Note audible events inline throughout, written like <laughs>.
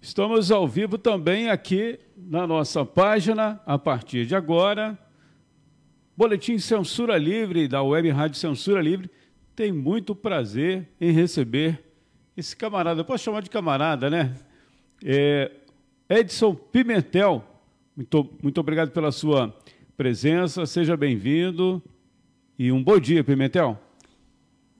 Estamos ao vivo também aqui na nossa página, a partir de agora. Boletim Censura Livre, da Web Rádio Censura Livre. Tem muito prazer em receber esse camarada, eu posso chamar de camarada, né? É Edson Pimentel. Muito, muito obrigado pela sua presença, seja bem-vindo e um bom dia, Pimentel.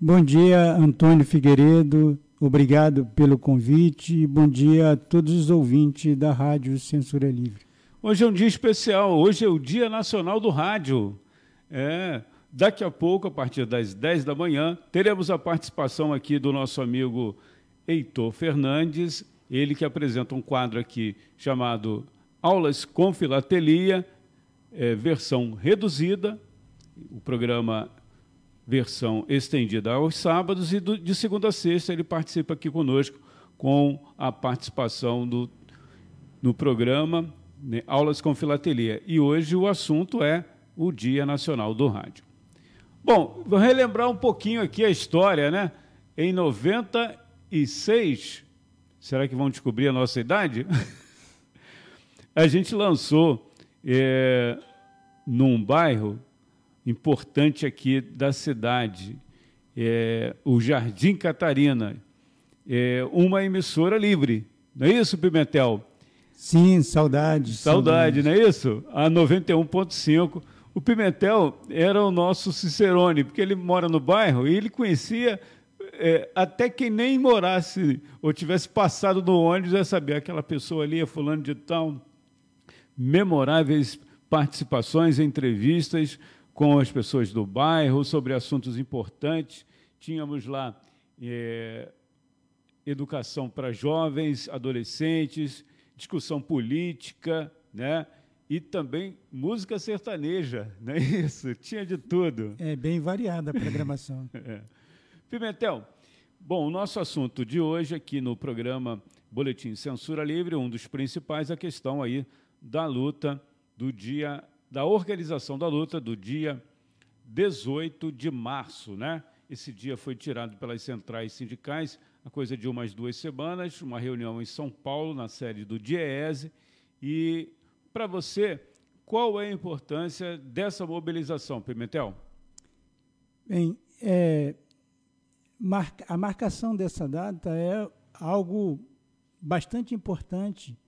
Bom dia, Antônio Figueiredo, Obrigado pelo convite e bom dia a todos os ouvintes da Rádio Censura Livre. Hoje é um dia especial, hoje é o Dia Nacional do Rádio. É, daqui a pouco, a partir das 10 da manhã, teremos a participação aqui do nosso amigo Heitor Fernandes, ele que apresenta um quadro aqui chamado Aulas com Filatelia, é, versão reduzida. O programa versão estendida aos sábados e do, de segunda a sexta ele participa aqui conosco com a participação do, no programa né, Aulas com Filatelia. E hoje o assunto é o Dia Nacional do Rádio. Bom, vou relembrar um pouquinho aqui a história, né? Em 96, será que vão descobrir a nossa idade? <laughs> a gente lançou é, num bairro importante aqui da cidade, é, o Jardim Catarina, é uma emissora livre. Não é isso, Pimentel? Sim, saudade. Saudade, não é isso? A 91.5. O Pimentel era o nosso Cicerone, porque ele mora no bairro e ele conhecia é, até quem nem morasse ou tivesse passado no ônibus já sabia aquela pessoa ali é fulano de tal. Memoráveis participações, entrevistas com as pessoas do bairro sobre assuntos importantes. Tínhamos lá é, educação para jovens, adolescentes, discussão política, né? E também música sertaneja, <laughs> não é isso? Tinha de tudo. É bem variada a programação. <laughs> é. Pimentel, bom, o nosso assunto de hoje aqui no programa Boletim Censura Livre, um dos principais, a questão aí da luta do dia da organização da luta do dia 18 de março, né? Esse dia foi tirado pelas centrais sindicais, a coisa de umas duas semanas, uma reunião em São Paulo, na sede do DIEESE. E, para você, qual é a importância dessa mobilização, Pimentel? Bem, é, a marcação dessa data é algo bastante importante,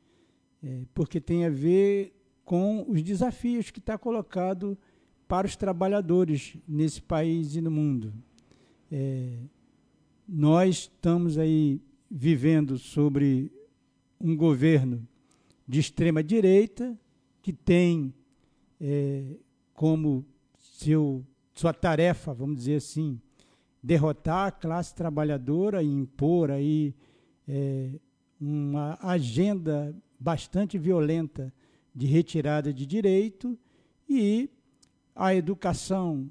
é, porque tem a ver com os desafios que está colocado para os trabalhadores nesse país e no mundo. É, nós estamos aí vivendo sobre um governo de extrema direita que tem é, como seu, sua tarefa, vamos dizer assim, derrotar a classe trabalhadora e impor aí é, uma agenda bastante violenta de retirada de direito e a educação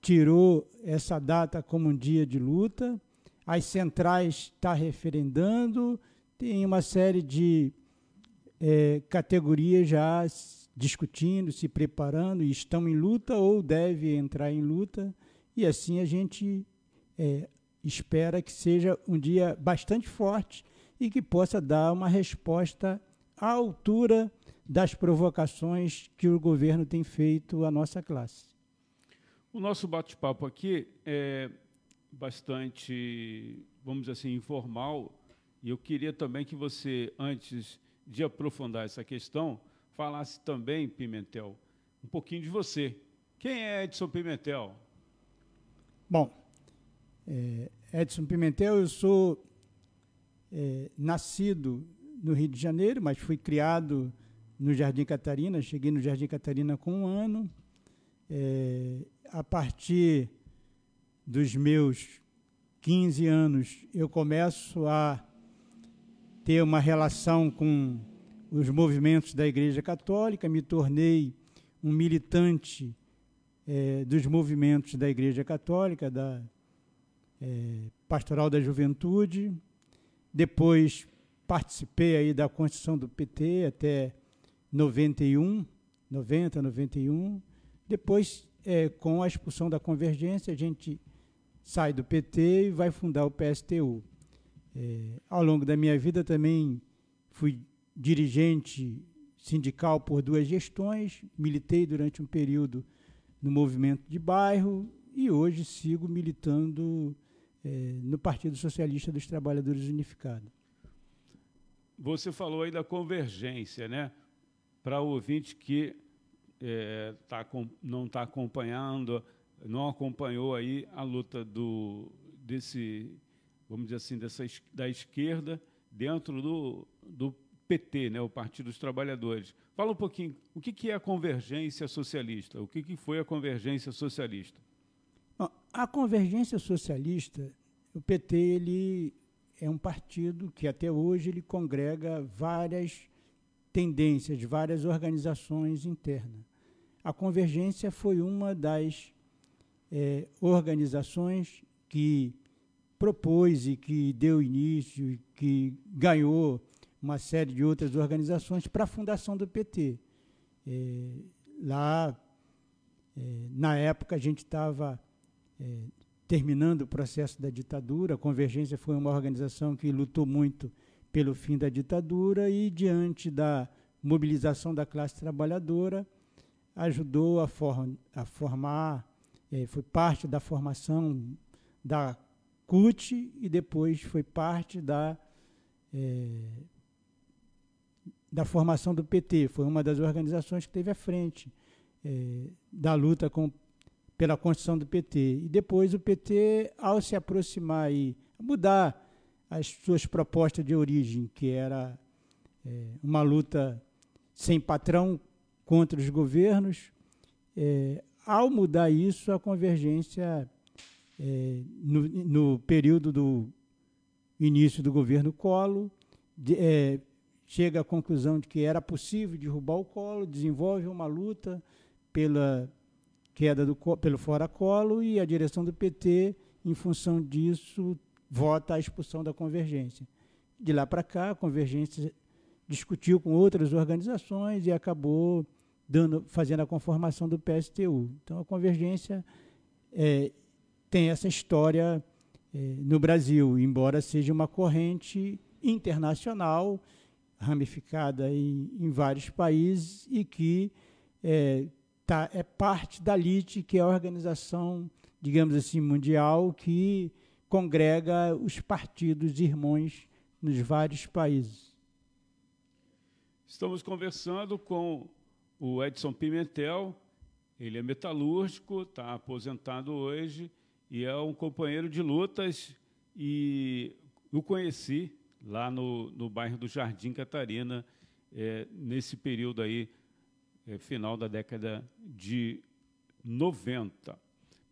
tirou essa data como um dia de luta, as centrais está referendando, tem uma série de é, categorias já discutindo, se preparando, e estão em luta ou devem entrar em luta, e assim a gente é, espera que seja um dia bastante forte e que possa dar uma resposta à altura das provocações que o governo tem feito à nossa classe. O nosso bate-papo aqui é bastante, vamos dizer assim, informal, e eu queria também que você, antes de aprofundar essa questão, falasse também, Pimentel, um pouquinho de você. Quem é Edson Pimentel? Bom, é, Edson Pimentel, eu sou é, nascido no Rio de Janeiro, mas fui criado no Jardim Catarina, cheguei no Jardim Catarina com um ano. É, a partir dos meus 15 anos, eu começo a ter uma relação com os movimentos da Igreja Católica, me tornei um militante é, dos movimentos da Igreja Católica, da é, Pastoral da Juventude. Depois participei aí da construção do PT até 91, 90, 91. Depois, é, com a expulsão da Convergência, a gente sai do PT e vai fundar o PSTU. É, ao longo da minha vida também fui dirigente sindical por duas gestões, militei durante um período no movimento de bairro e hoje sigo militando eh, no Partido Socialista dos Trabalhadores Unificado. Você falou aí da convergência, né? Para o ouvinte que é, tá, com, não está acompanhando, não acompanhou aí a luta do, desse, vamos dizer assim, dessa, da esquerda dentro do, do PT, né, o Partido dos Trabalhadores. Fala um pouquinho, o que, que é a convergência socialista? O que, que foi a convergência socialista? A convergência socialista, o PT, ele é um partido que até hoje ele congrega várias tendências, várias organizações internas. A Convergência foi uma das é, organizações que propôs e que deu início e que ganhou uma série de outras organizações para a fundação do PT. É, lá, é, na época, a gente estava é, terminando o processo da ditadura. A Convergência foi uma organização que lutou muito pelo fim da ditadura e, diante da mobilização da classe trabalhadora, ajudou a, for, a formar, é, foi parte da formação da CUT e depois foi parte da, é, da formação do PT. Foi uma das organizações que teve à frente é, da luta com, pela construção do PT. E depois o PT, ao se aproximar e mudar as suas propostas de origem, que era é, uma luta sem patrão contra os governos, é, ao mudar isso, a convergência, é, no, no, período do início do governo Collor, de, é, chega à conclusão de que era possível derrubar o Collor, desenvolve uma luta pela queda do pelo fora Collor e a direção do PT, em função disso, vota a expulsão da convergência. De lá para cá, a convergência discutiu com outras organizações e acabou dando, fazendo a conformação do PSTU. Então, a convergência é, tem essa história é, no Brasil, embora seja uma corrente internacional, ramificada em, em vários países e que é, tá, é parte da LIT, que é a organização, digamos assim, mundial, que congrega os partidos irmãos nos vários países. Estamos conversando com o Edson Pimentel, ele é metalúrgico, está aposentado hoje e é um companheiro de lutas e o conheci lá no, no bairro do Jardim Catarina, é, nesse período aí, é, final da década de 90.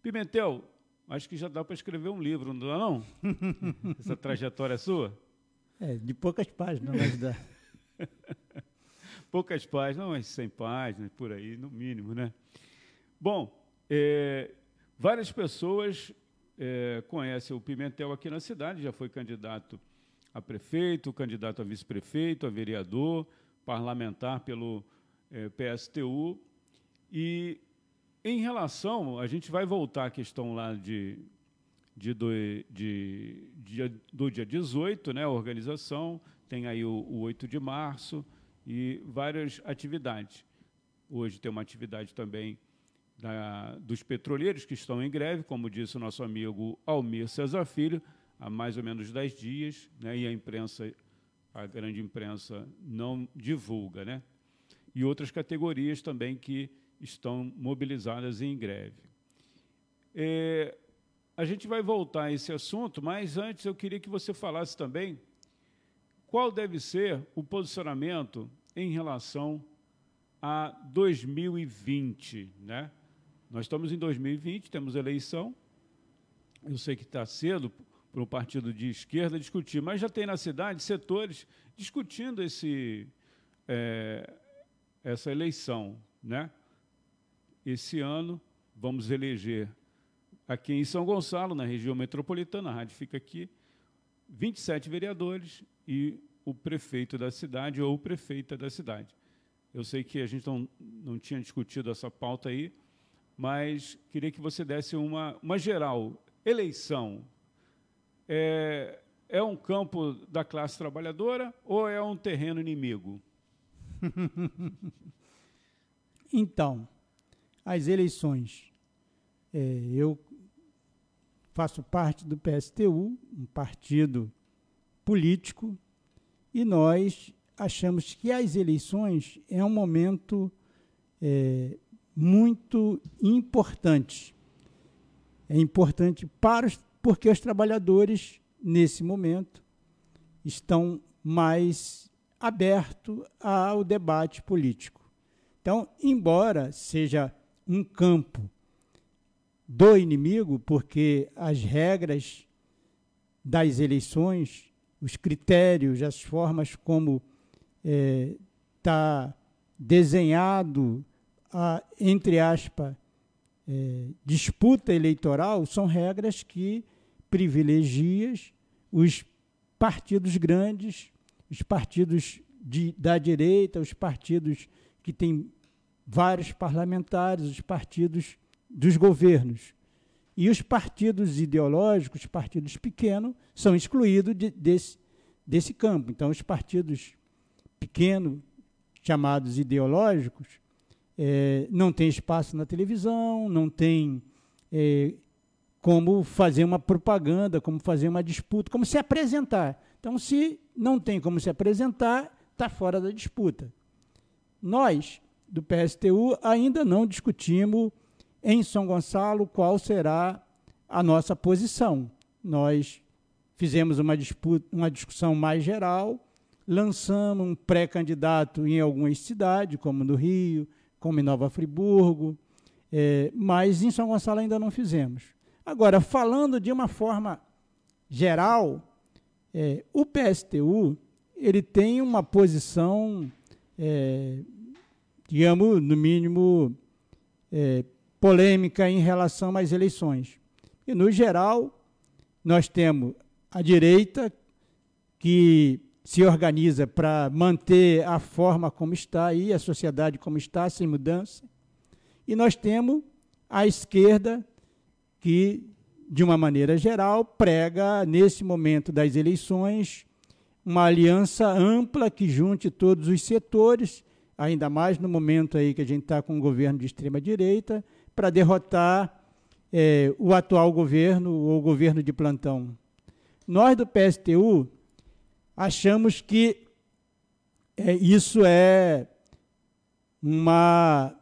Pimentel, acho que já dá para escrever um livro, não dá não? <laughs> Essa trajetória sua? É, de poucas páginas, mas dá. <laughs> poucas páginas, umas 100 páginas, por aí, no mínimo, né? Bom, é, várias pessoas é, conhecem o Pimentel aqui na cidade, já foi candidato a prefeito, candidato a vice-prefeito, a vereador, parlamentar pelo é, PSTU. E em relação, a gente vai voltar à questão lá de, de, do, de, de, do dia 18, né, a organização, tem aí o, o 8 de março, e várias atividades. Hoje tem uma atividade também da, dos petroleiros que estão em greve, como disse o nosso amigo Almir Cesar Filho, há mais ou menos 10 dias, né, e a imprensa, a grande imprensa, não divulga. Né? E outras categorias também que estão mobilizadas em greve. É, a gente vai voltar a esse assunto, mas antes eu queria que você falasse também qual deve ser o posicionamento em relação a 2020, né? Nós estamos em 2020, temos eleição. Eu sei que está cedo para um partido de esquerda discutir, mas já tem na cidade setores discutindo esse, é, essa eleição, né? Esse ano vamos eleger aqui em São Gonçalo, na região metropolitana, a rádio fica aqui, 27 vereadores e o prefeito da cidade ou prefeita da cidade. Eu sei que a gente não, não tinha discutido essa pauta aí, mas queria que você desse uma, uma geral. Eleição é, é um campo da classe trabalhadora ou é um terreno inimigo? <laughs> então, as eleições. É, eu faço parte do PSTU, um partido político, e nós achamos que as eleições é um momento é, muito importante. É importante para os, porque os trabalhadores, nesse momento, estão mais abertos ao debate político. Então, embora seja um campo do inimigo, porque as regras das eleições, os critérios, as formas como está é, tá desenhado a, entre aspas, é, disputa eleitoral, são regras que privilegiam os partidos grandes, os partidos de, da direita, os partidos que têm vários parlamentares, os partidos dos governos. E os partidos ideológicos, partidos pequenos, são excluídos de, desse, desse campo. Então, os partidos pequenos, chamados ideológicos, é, não tem espaço na televisão, não tem é, como fazer uma propaganda, como fazer uma disputa, como se apresentar. Então, se não tem como se apresentar, está fora da disputa. Nós, do PSTU, ainda não discutimos em São Gonçalo qual será a nossa posição. Nós fizemos uma, disputa, uma discussão mais geral, lançamos um pré-candidato em algumas cidades, como no Rio, como em Nova Friburgo, é, mas em São Gonçalo ainda não fizemos. Agora, falando de uma forma geral, é, o PSTU ele tem uma posição, é, digamos, no mínimo, é, polêmica em relação às eleições. E, no geral, nós temos a direita, que se organiza para manter a forma como está aí, a sociedade como está, sem mudança. E nós temos a esquerda, que, de uma maneira geral, prega, nesse momento das eleições, uma aliança ampla que junte todos os setores, ainda mais no momento aí que a gente está com um governo de extrema-direita, para derrotar é, o atual governo ou o governo de plantão. Nós do PSTU achamos que é, isso é uma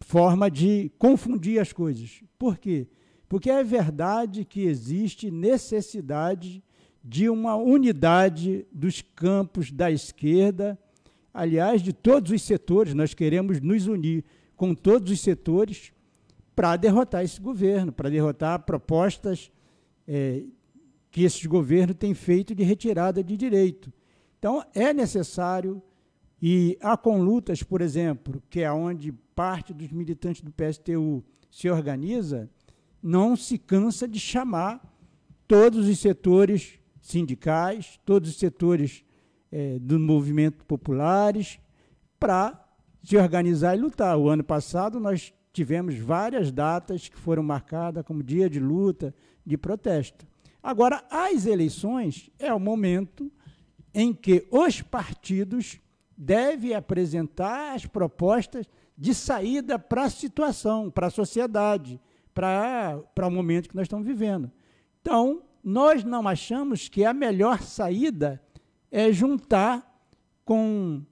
forma de confundir as coisas. Por quê? Porque é verdade que existe necessidade de uma unidade dos campos da esquerda, aliás, de todos os setores, nós queremos nos unir com todos os setores para derrotar esse governo, para derrotar propostas é, que esses governos têm feito de retirada de direito. Então, é necessário, e há com lutas, por exemplo, que é onde parte dos militantes do PSTU se organiza, não se cansa de chamar todos os setores sindicais, todos os setores é, do movimento populares, para se organizar e lutar. O ano passado nós tivemos várias datas que foram marcadas como dia de luta, de protesto. Agora, as eleições é o momento em que os partidos devem apresentar as propostas de saída para a situação, para a sociedade, para, para o momento que nós estamos vivendo. Então, nós não achamos que a melhor saída é juntar com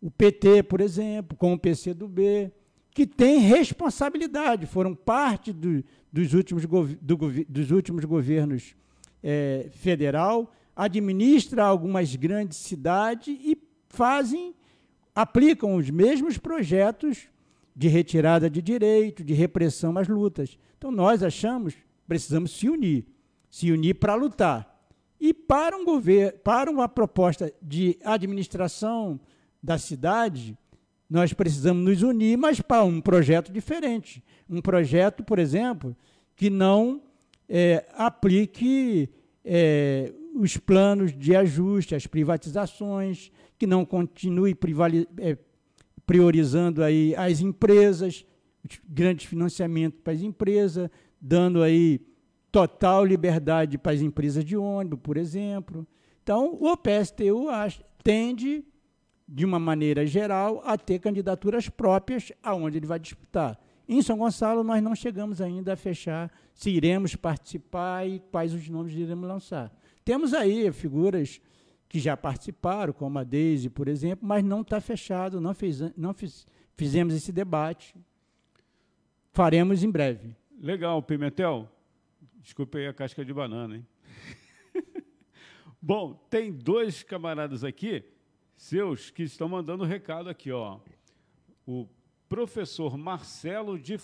o PT, por exemplo, com o PCdoB, que tem responsabilidade, foram parte do, dos, últimos do, dos últimos governos é, federal, administra algumas grandes cidades e fazem, aplicam os mesmos projetos de retirada de direito, de repressão às lutas. Então nós achamos precisamos se unir, se unir para lutar. E para um governo, para uma proposta de administração da cidade, nós precisamos nos unir, mas para um projeto diferente. Um projeto, por exemplo, que não é, aplique é, os planos de ajuste, as privatizações, que não continue é, priorizando aí as empresas, grandes financiamentos para as empresas, dando aí total liberdade para as empresas de ônibus, por exemplo. Então, o PSTU tende, de uma maneira geral, a ter candidaturas próprias aonde ele vai disputar. Em São Gonçalo, nós não chegamos ainda a fechar se iremos participar e quais os nomes iremos lançar. Temos aí figuras que já participaram, como a Deise, por exemplo, mas não está fechado, não, fez, não fiz, fizemos esse debate. Faremos em breve. Legal, Pimentel. Desculpe aí a casca de banana, hein? <laughs> Bom, tem dois camaradas aqui, seus, que estão mandando recado aqui, ó. O professor Marcelo de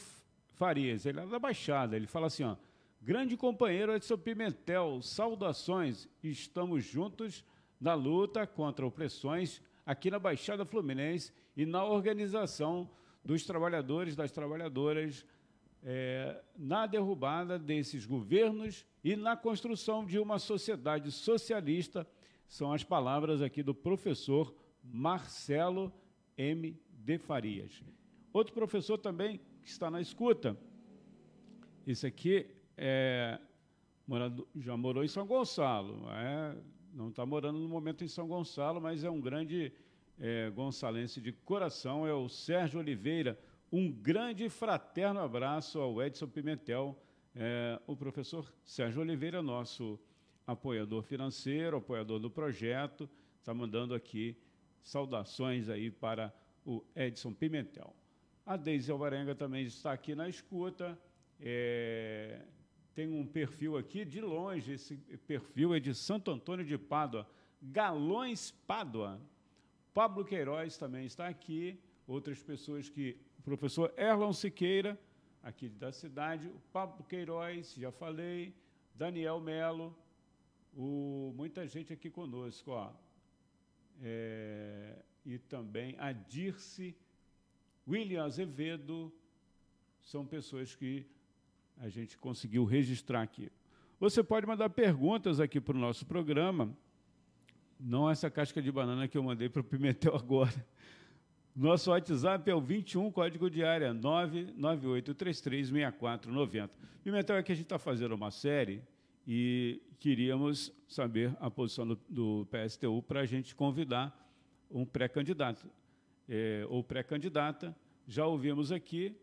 Farias, ele é da Baixada, ele fala assim, ó, grande companheiro Edson Pimentel, saudações, estamos juntos na luta contra opressões aqui na Baixada Fluminense e na organização dos trabalhadores, das trabalhadoras, é, na derrubada desses governos e na construção de uma sociedade socialista, são as palavras aqui do professor Marcelo M. de Farias. Outro professor também que está na escuta, esse aqui é, já morou em São Gonçalo, é, não está morando no momento em São Gonçalo, mas é um grande é, gonçalense de coração, é o Sérgio Oliveira. Um grande fraterno abraço ao Edson Pimentel, é, o professor Sérgio Oliveira, nosso apoiador financeiro, apoiador do projeto, está mandando aqui saudações aí para o Edson Pimentel. A Deise Alvarenga também está aqui na escuta. É, tem um perfil aqui de longe, esse perfil é de Santo Antônio de Pádua, Galões Pádua. Pablo Queiroz também está aqui, outras pessoas que. O professor Erlon Siqueira, aqui da cidade, o Pablo Queiroz, já falei, Daniel Melo, o, muita gente aqui conosco, ó. É, e também a Dirce, William Azevedo, são pessoas que a gente conseguiu registrar aqui. Você pode mandar perguntas aqui para o nosso programa, não essa casca de banana que eu mandei para o Pimentel <laughs> agora. Nosso WhatsApp é o 21, código de área 998336490. Pimentel é que a gente está fazendo uma série e queríamos saber a posição do, do PSTU para a gente convidar um pré-candidato é, ou pré-candidata. Já ouvimos aqui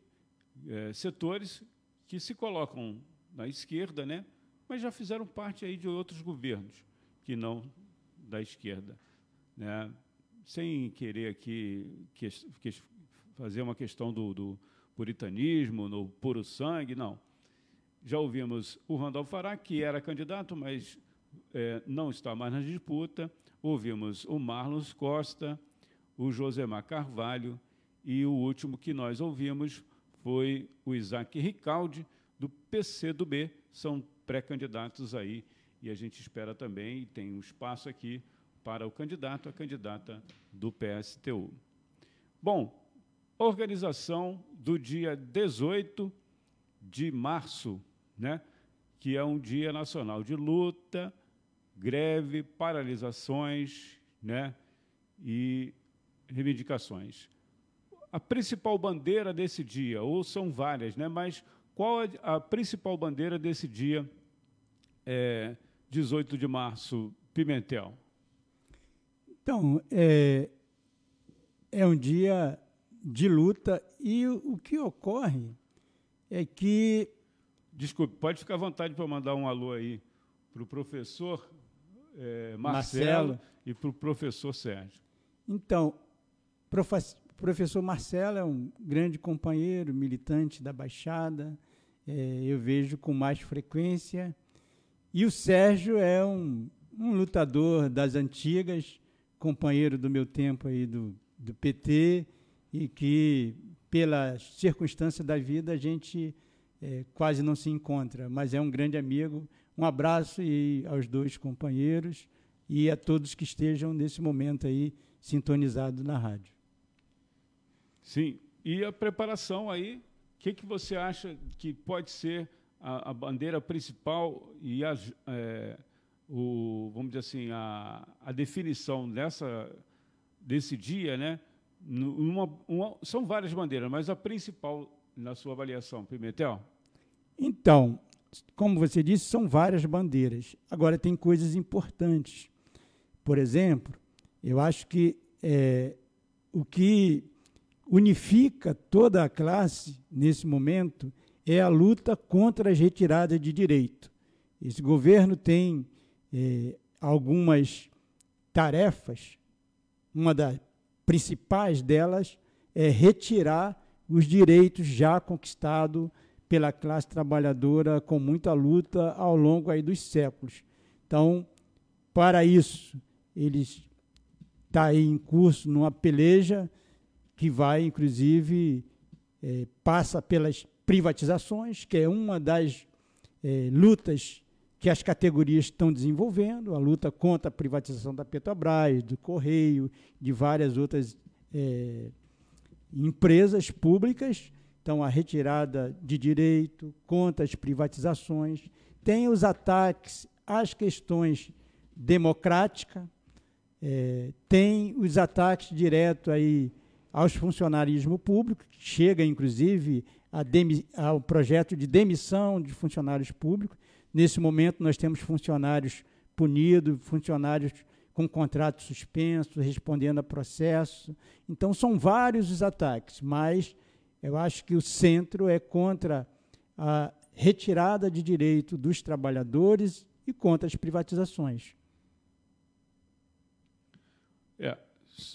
é, setores que se colocam na esquerda, né? mas já fizeram parte aí de outros governos que não da esquerda. Né? Sem querer aqui que, que fazer uma questão do, do, puritanismo, no puro sangue, não. Já ouvimos o Randolfo Fará, que era candidato, mas é, não está mais na disputa. Ouvimos o Marlos Costa, o Josemar Carvalho, e o último que nós ouvimos foi o Isaac Ricaldi, do PCdoB, são pré-candidatos aí, e a gente espera também, e tem um espaço aqui para o candidato, a candidata do PSTU. Bom, organização do dia 18 de março, né, que é um dia nacional de luta, greve, paralisações né, e reivindicações a principal bandeira desse dia? Ou são várias, né? mas qual a principal bandeira desse dia, é, 18 de março, Pimentel? Então, é, é um dia de luta e o, o que ocorre é que. Desculpe, pode ficar à vontade para mandar um alô aí para o professor é, Marcelo, Marcelo, e para o professor Sérgio. Então, o professor Marcelo é um grande companheiro, militante da Baixada, é, eu vejo com mais frequência. E o Sérgio é um, um lutador das antigas, companheiro do meu tempo aí do, do PT, e que, pelas circunstâncias da vida, a gente é, quase não se encontra, mas é um grande amigo. Um abraço e aos dois companheiros e a todos que estejam nesse momento aí sintonizados na rádio. Sim, e a preparação aí, o que, que você acha que pode ser a, a bandeira principal e é, o, vamos dizer assim, a, a definição dessa, desse dia, né? Uma, uma, são várias bandeiras, mas a principal na sua avaliação, Pimentel? Então, como você disse, são várias bandeiras. Agora, tem coisas importantes. Por exemplo, eu acho que é, o que unifica toda a classe nesse momento é a luta contra as retiradas de direito. Esse governo tem é, algumas tarefas, uma das principais delas é retirar os direitos já conquistados pela classe trabalhadora com muita luta ao longo aí dos séculos. Então, para isso, eles está aí em curso numa peleja que vai, inclusive, é, passa pelas privatizações, que é uma das é, lutas que as categorias estão desenvolvendo, a luta contra a privatização da Petrobras, do Correio, de várias outras é, empresas públicas. Então, a retirada de direito contra as privatizações. Tem os ataques às questões democráticas, é, tem os ataques diretos aí aos funcionarismo público, chega, inclusive, ao projeto de demissão de funcionários públicos. Nesse momento, nós temos funcionários punidos, funcionários com contrato suspenso, respondendo a processo. Então, são vários os ataques, mas eu acho que o centro é contra a retirada de direito dos trabalhadores e contra as privatizações. É,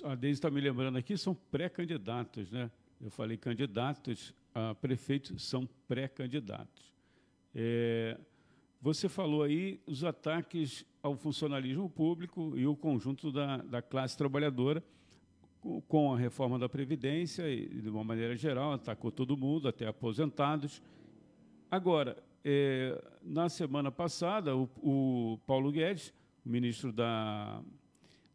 a Deise está me lembrando aqui, são pré-candidatos, né? Eu falei candidatos a prefeitos, são pré-candidatos. É, você falou aí os ataques ao funcionalismo público e o conjunto da, da classe trabalhadora com a reforma da Previdência e, de uma maneira geral, atacou todo mundo, até aposentados. Agora, é, na semana passada, o, o, Paulo Guedes, ministro da,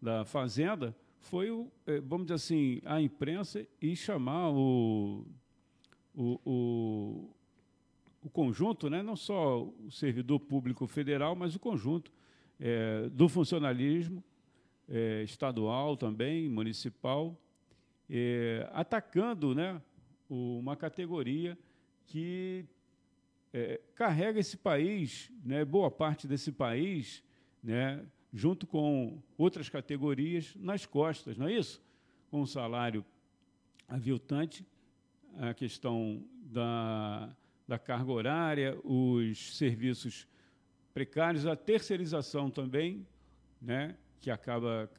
da Fazenda, foi, o, é, vamos dizer assim, a imprensa e chamar o, o, o o conjunto, né, não só o servidor público federal, mas o conjunto é, do funcionalismo é, estadual também, municipal, é, atacando né, uma categoria que é, carrega esse país, né, boa parte desse país, né, junto com outras categorias, nas costas, não é isso? Com o salário aviltante, a questão da da carga horária, os serviços precários, a terceirização também, né, que acaba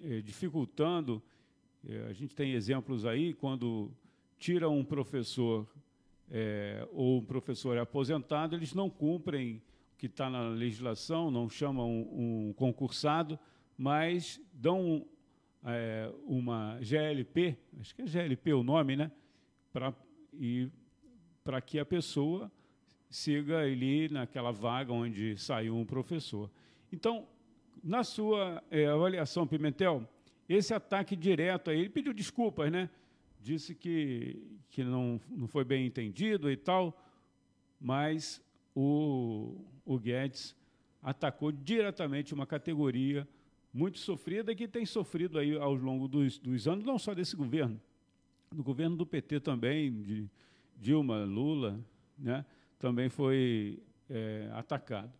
é, dificultando. É, a gente tem exemplos aí, quando tira um professor é, ou um professor é aposentado, eles não cumprem o que está na legislação, não chamam um, um concursado, mas dão uma GLP, acho que é GLP o nome, né? Pra, e para que a pessoa siga ali naquela vaga onde saiu um professor. Então, na sua é, avaliação, Pimentel, esse ataque direto aí, ele pediu desculpas, né? Disse que, que não, não foi bem entendido e tal, mas o, o Guedes atacou diretamente uma categoria muito sofrida que tem sofrido aí ao longo dos, dos anos, não só desse governo, do governo do PT também, de, Dilma, Lula, né, também foi é, atacado.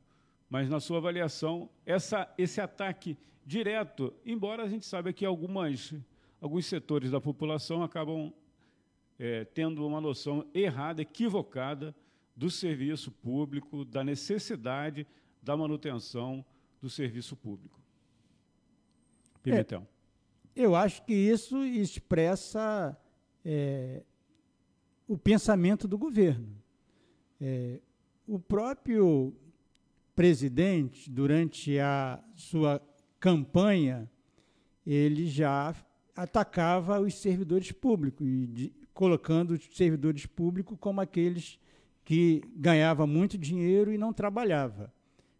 Mas, na sua avaliação, essa, esse ataque direto, embora a gente saiba que algumas, alguns setores da população acabam é, tendo uma noção errada, equivocada do serviço público, da necessidade da manutenção do serviço público. Pimentel. É, eu acho que isso expressa é, o pensamento do governo. É, o próprio presidente, durante a sua campanha, ele já atacava os servidores públicos, de, colocando os servidores públicos como aqueles que ganhavam muito dinheiro e não trabalhava,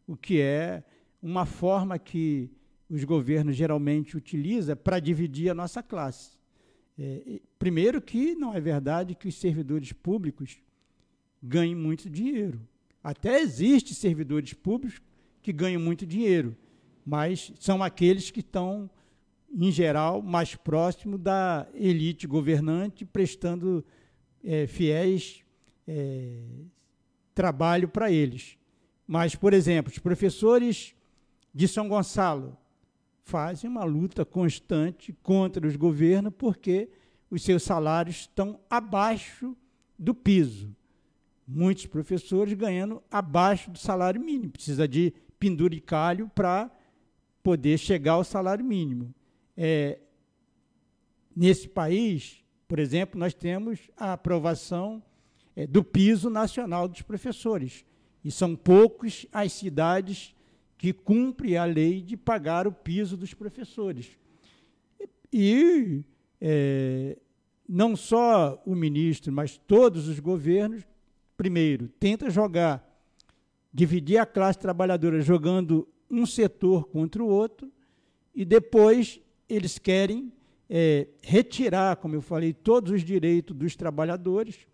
o que é uma forma que os governos geralmente utilizam para dividir a nossa classe. É, primeiro que não é verdade que os servidores públicos ganhem muito dinheiro. Até existe servidores públicos que ganham muito dinheiro, mas são aqueles que estão, em geral, mais próximo da elite governante, prestando é, fiéis é, trabalho para eles. Mas, por exemplo, os professores de São Gonçalo fazem uma luta constante contra os governos porque os seus salários estão abaixo do piso. Muitos professores ganhando abaixo do salário mínimo. Precisa de penduricalho para poder chegar ao salário mínimo. É, nesse país, por exemplo, nós temos a aprovação é, do piso nacional dos professores. E são poucos as cidades que cumprem a lei de pagar o piso dos professores. E é, não só o ministro, mas todos os governos, primeiro, tenta jogar, dividir a classe trabalhadora jogando um setor contra o outro, e depois eles querem é, retirar, como eu falei, todos os direitos dos trabalhadores,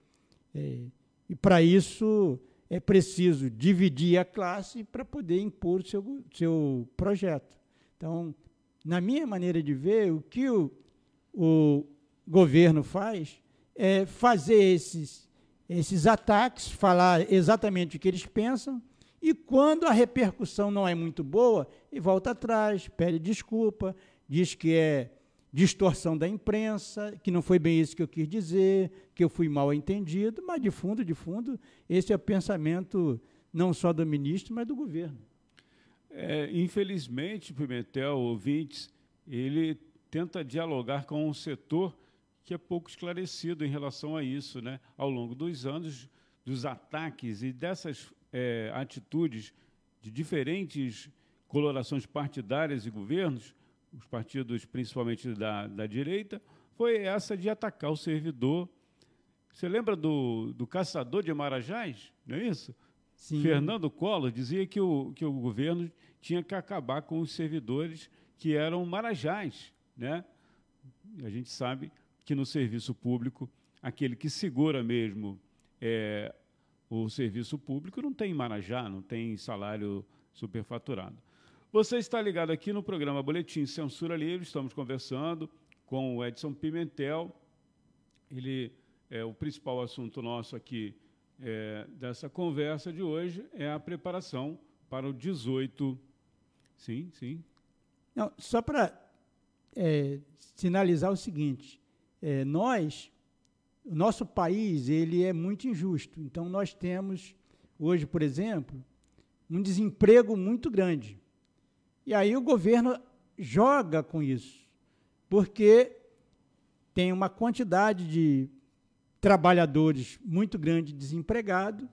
é, e para isso é preciso dividir a classe para poder impor seu, seu projeto. Então, na minha maneira de ver, o que o, o governo faz é fazer esses, esses ataques, falar exatamente o que eles pensam, e quando a repercussão não é muito boa, e volta atrás, pede desculpa, diz que é distorção da imprensa, que não foi bem isso que eu quis dizer, que eu fui mal entendido, mas de fundo, de fundo, esse é o pensamento não só do ministro, mas do governo. É, infelizmente, Pimentel, ouvintes, ele tenta dialogar com um setor que é pouco esclarecido em relação a isso, né? Ao longo dos anos, dos ataques e dessas é, atitudes de diferentes colorações partidárias e governos, os partidos principalmente da, da direita, foi essa de atacar o servidor. Você lembra do, do caçador de Marajás? Não é isso? Sim. Fernando Collor dizia que o, que o governo tinha que acabar com os servidores que eram marajás. Né? A gente sabe que no serviço público, aquele que segura mesmo é, o serviço público não tem marajá, não tem salário superfaturado. Você está ligado aqui no programa Boletim Censura Livre, estamos conversando com o Edson Pimentel. Ele é o principal assunto nosso aqui é, dessa conversa de hoje é a preparação para o 18. Sim, sim. Não, só para é, sinalizar o seguinte: é, nós, o nosso país, ele é muito injusto. Então, nós temos hoje, por exemplo, um desemprego muito grande. E aí o governo joga com isso, porque tem uma quantidade de trabalhadores muito grande desempregado.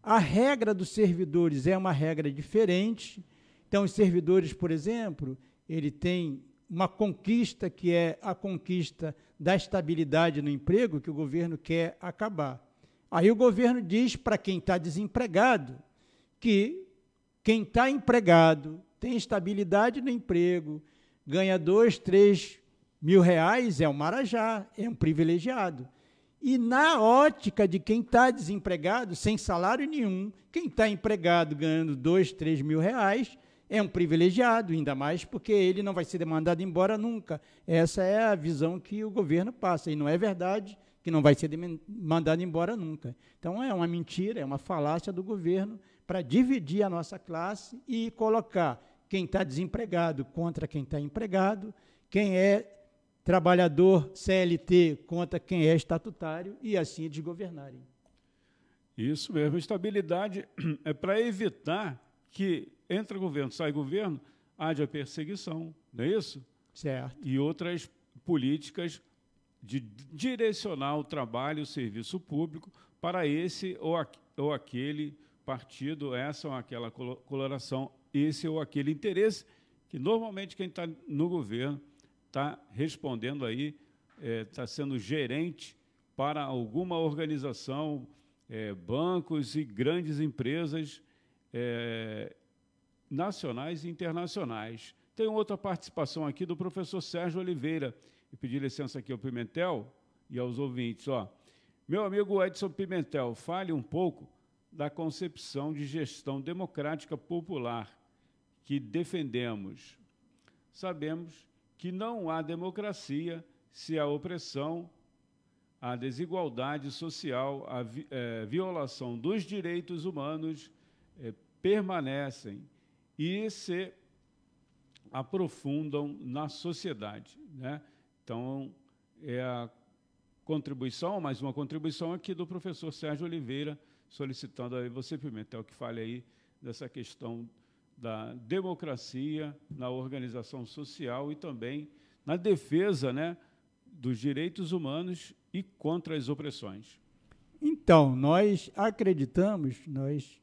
A regra dos servidores é uma regra diferente. Então, os servidores, por exemplo, ele tem uma conquista que é a conquista da estabilidade no emprego que o governo quer acabar. Aí o governo diz para quem está desempregado que quem está empregado tem estabilidade no emprego, ganha dois, três mil reais, é um marajá, é um privilegiado. E na ótica de quem está desempregado, sem salário nenhum, quem está empregado ganhando dois, três mil reais, é um privilegiado, ainda mais porque ele não vai ser demandado embora nunca. Essa é a visão que o governo passa, e não é verdade que não vai ser mandado embora nunca. Então é uma mentira, é uma falácia do governo para dividir a nossa classe e colocar quem está desempregado contra quem está empregado, quem é trabalhador CLT contra quem é estatutário e assim desgovernarem. Isso mesmo. Estabilidade <clears throat> é para evitar que entra governo, sai governo, haja perseguição, não é isso? Certo. E outras políticas de direcionar o trabalho, o serviço público para esse ou, ou aquele partido, essa ou aquela coloração esse ou aquele interesse que normalmente quem está no governo está respondendo aí, está é, sendo gerente para alguma organização, é, bancos e grandes empresas é, nacionais e internacionais. Tem outra participação aqui do professor Sérgio Oliveira. E pedir licença aqui ao Pimentel e aos ouvintes. Ó. Meu amigo Edson Pimentel, fale um pouco da concepção de gestão democrática popular que defendemos. Sabemos que não há democracia se a opressão a desigualdade social, a vi, é, violação dos direitos humanos é, permanecem e se aprofundam na sociedade. Né? Então, é a contribuição, mais uma contribuição aqui do professor Sérgio Oliveira, solicitando aí você, Pimentel, que fale aí dessa questão da democracia na organização social e também na defesa né, dos direitos humanos e contra as opressões. Então, nós acreditamos nós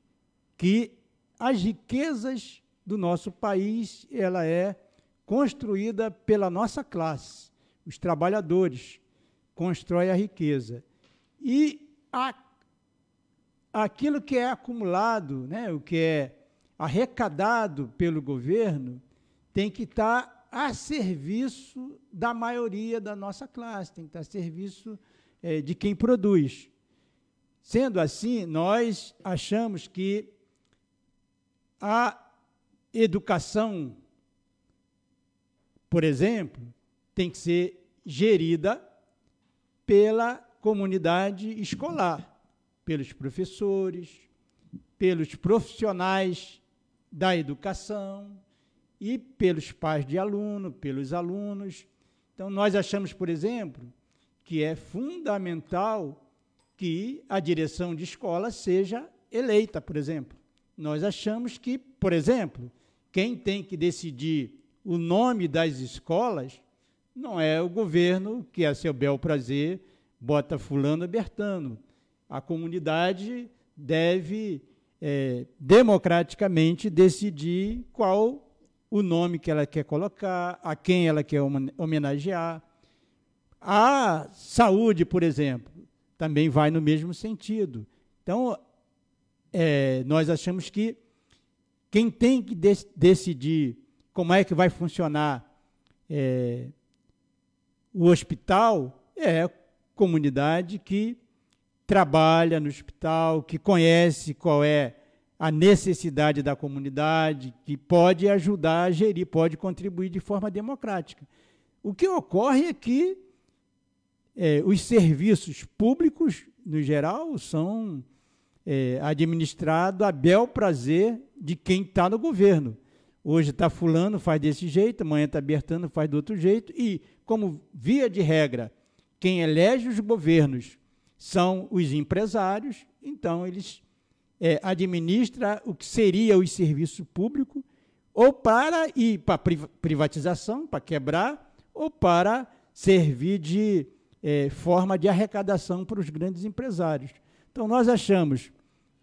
que as riquezas do nosso país ela é construída pela nossa classe, os trabalhadores constrói a riqueza e a, aquilo que é acumulado, né, o que é arrecadado pelo governo, tem que estar a serviço da maioria da nossa classe, tem que estar a serviço é, de quem produz. Sendo assim, nós achamos que a educação, por exemplo, tem que ser gerida pela comunidade escolar, pelos professores, pelos profissionais da educação e pelos pais de aluno, pelos alunos. Então, nós achamos, por exemplo, que é fundamental que a direção de escola seja eleita, por exemplo. Nós achamos que, por exemplo, quem tem que decidir o nome das escolas não é o governo que, a seu bel prazer, bota fulano Bertano. A comunidade deve é, democraticamente decidir qual o nome que ela quer colocar, a quem ela quer homenagear. A saúde, por exemplo, também vai no mesmo sentido. Então, é, nós achamos que quem tem que de decidir como é que vai funcionar é, o hospital é a comunidade que trabalha no hospital, que conhece qual é a necessidade da comunidade, que pode ajudar a gerir, pode contribuir de forma democrática. O que ocorre é que é, os serviços públicos, no geral, são é, administrados a bel prazer de quem está no governo. Hoje está fulano, faz desse jeito, amanhã está Bertano, faz do outro jeito, e, como via de regra, quem elege os governos são os empresários, então eles é, administram o que seria o serviço público, ou para ir para privatização, para quebrar, ou para servir de é, forma de arrecadação para os grandes empresários. Então, nós achamos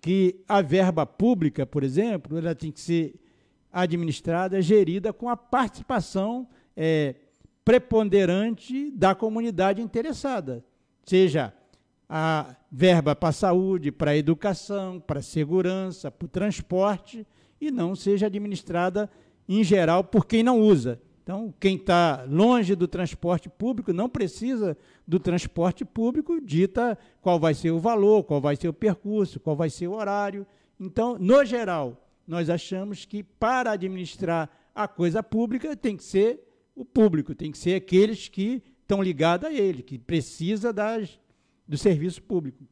que a verba pública, por exemplo, ela tem que ser administrada, gerida com a participação é, preponderante da comunidade interessada, seja a verba para saúde, para educação, para segurança, para o transporte, e não seja administrada em geral por quem não usa. Então, quem está longe do transporte público não precisa do transporte público, dita qual vai ser o valor, qual vai ser o percurso, qual vai ser o horário. Então, no geral, nós achamos que para administrar a coisa pública tem que ser o público, tem que ser aqueles que estão ligados a ele, que precisa das, do serviço público.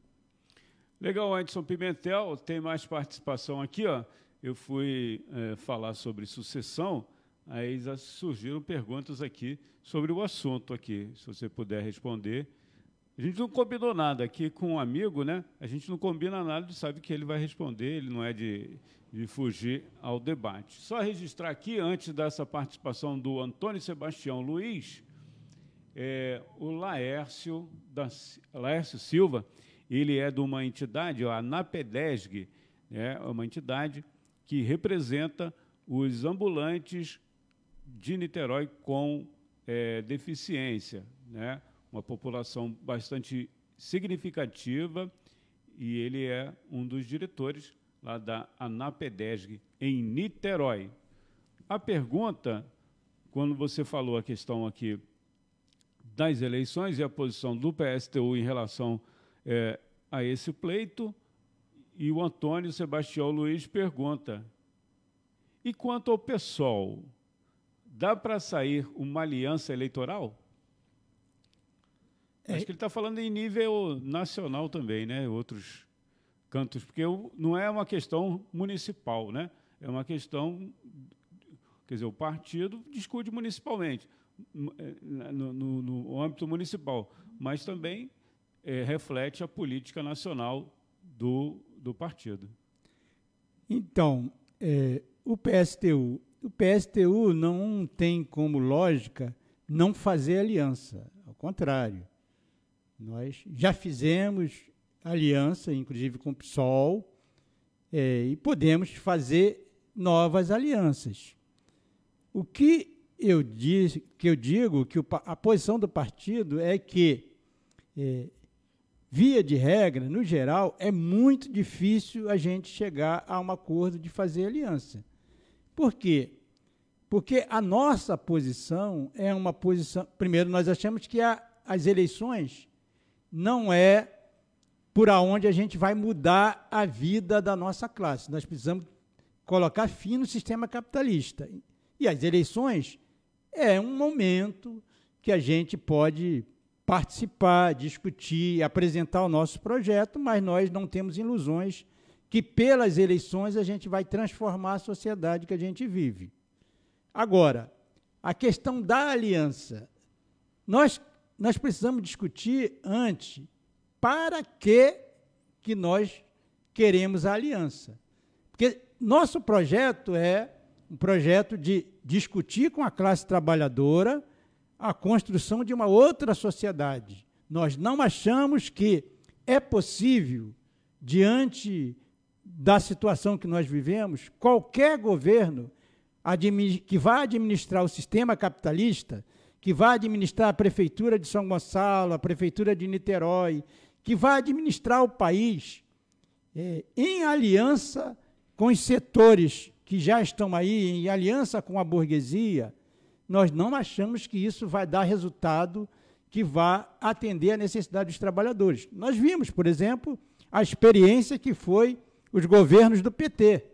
Legal, Edson Pimentel, tem mais participação aqui, ó. Eu fui é, falar sobre sucessão, aí surgiram perguntas aqui sobre o assunto aqui, se você puder responder. A gente não combinou nada aqui com um amigo, né? A gente não combina nada, sabe que ele vai responder, ele não é de, de fugir ao debate. Só registrar aqui, antes dessa participação do Antônio Sebastião Luiz, é, o Laércio, da, Laércio Silva, ele é de uma entidade, a ANAPEDESG, é uma entidade que representa os ambulantes de Niterói com é, deficiência, né? uma população bastante significativa e ele é um dos diretores lá da ANAPEDESG em Niterói. A pergunta, quando você falou a questão aqui das eleições e a posição do PSTU em relação é, a esse pleito, e o Antônio Sebastião Luiz pergunta: e quanto ao PSOL, dá para sair uma aliança eleitoral? É. Acho que ele está falando em nível nacional também, né? Outros cantos, porque não é uma questão municipal, né? É uma questão, quer dizer, o partido discute municipalmente, no, no, no âmbito municipal, mas também é, reflete a política nacional do, do partido. Então, é, o PSTU, o PSTU não tem como lógica não fazer aliança, ao contrário. Nós já fizemos aliança, inclusive com o PSOL, é, e podemos fazer novas alianças. O que eu, diz, que eu digo, que o, a posição do partido é que, é, via de regra, no geral, é muito difícil a gente chegar a um acordo de fazer aliança. Por quê? Porque a nossa posição é uma posição. Primeiro, nós achamos que a, as eleições não é por aonde a gente vai mudar a vida da nossa classe. Nós precisamos colocar fim no sistema capitalista. E as eleições é um momento que a gente pode participar, discutir, apresentar o nosso projeto, mas nós não temos ilusões que pelas eleições a gente vai transformar a sociedade que a gente vive. Agora, a questão da aliança. Nós, nós precisamos discutir antes para que, que nós queremos a aliança. Porque nosso projeto é um projeto de discutir com a classe trabalhadora a construção de uma outra sociedade. Nós não achamos que é possível, diante da situação que nós vivemos, qualquer governo que vá administrar o sistema capitalista, que vá administrar a prefeitura de São Gonçalo, a prefeitura de Niterói, que vai administrar o país é, em aliança com os setores que já estão aí, em aliança com a burguesia, nós não achamos que isso vai dar resultado que vá atender a necessidade dos trabalhadores. Nós vimos, por exemplo, a experiência que foi os governos do PT.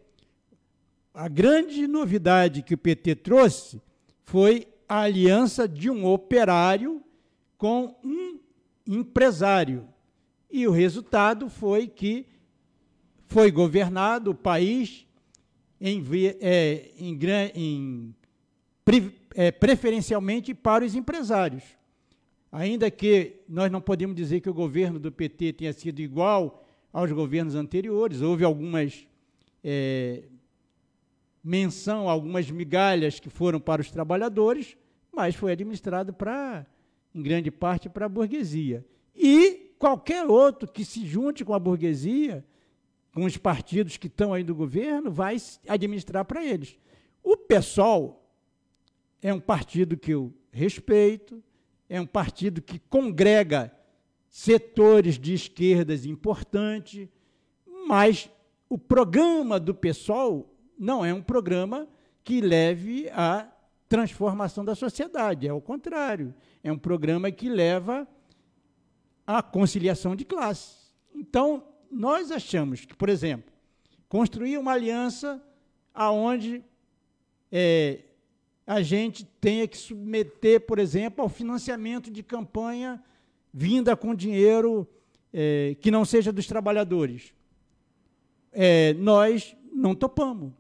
A grande novidade que o PT trouxe foi a aliança de um operário com um empresário. E o resultado foi que foi governado o país em, é, em, em é, preferencialmente para os empresários. Ainda que nós não podemos dizer que o governo do PT tenha sido igual aos governos anteriores, houve algumas é, menção, algumas migalhas que foram para os trabalhadores, mas foi administrado para, em grande parte, para a burguesia. E qualquer outro que se junte com a burguesia, com os partidos que estão aí do governo, vai administrar para eles. O PSOL é um partido que eu respeito, é um partido que congrega setores de esquerdas importantes, mas o programa do PSOL não é um programa que leve à transformação da sociedade, é o contrário. É um programa que leva a conciliação de classes. Então, nós achamos que, por exemplo, construir uma aliança aonde é, a gente tenha que submeter, por exemplo, ao financiamento de campanha vinda com dinheiro é, que não seja dos trabalhadores. É, nós não topamos.